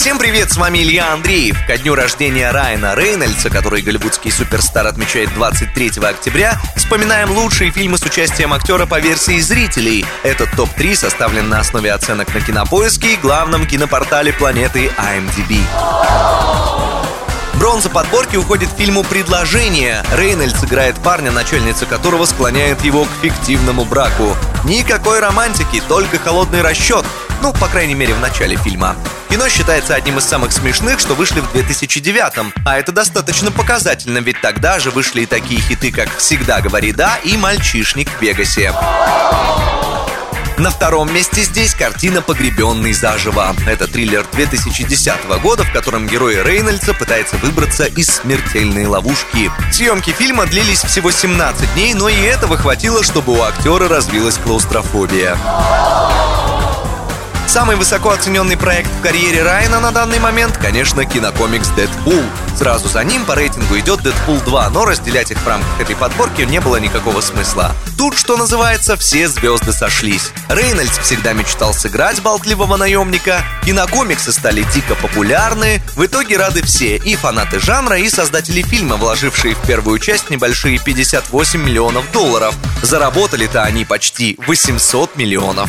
Всем привет, с вами Илья Андреев. Ко дню рождения Райана Рейнольдса, который голливудский суперстар отмечает 23 октября, вспоминаем лучшие фильмы с участием актера по версии зрителей. Этот топ-3 составлен на основе оценок на кинопоиске и главном кинопортале планеты IMDb. Бронза подборки уходит фильму «Предложение». Рейнольдс играет парня, начальница которого склоняет его к фиктивному браку. Никакой романтики, только холодный расчет. Ну, по крайней мере, в начале фильма. Кино считается одним из самых смешных, что вышли в 2009-м. А это достаточно показательно, ведь тогда же вышли и такие хиты, как «Всегда говори да» и «Мальчишник в Вегасе». На втором месте здесь картина «Погребенный заживо». Это триллер 2010 года, в котором герой Рейнольдса пытается выбраться из смертельной ловушки. Съемки фильма длились всего 17 дней, но и этого хватило, чтобы у актера развилась клаустрофобия. Самый высоко оцененный проект в карьере Райана на данный момент, конечно, кинокомикс «Дэдпул». Сразу за ним по рейтингу идет «Дэдпул 2», но разделять их в рамках этой подборки не было никакого смысла. Тут, что называется, все звезды сошлись. Рейнольдс всегда мечтал сыграть болтливого наемника, кинокомиксы стали дико популярны, в итоге рады все, и фанаты жанра, и создатели фильма, вложившие в первую часть небольшие 58 миллионов долларов. Заработали-то они почти 800 миллионов.